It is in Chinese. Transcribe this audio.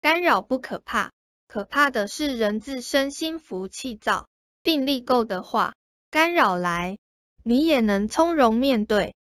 干扰不可怕，可怕的是人自身心浮气躁，定力够的话，干扰来，你也能从容面对。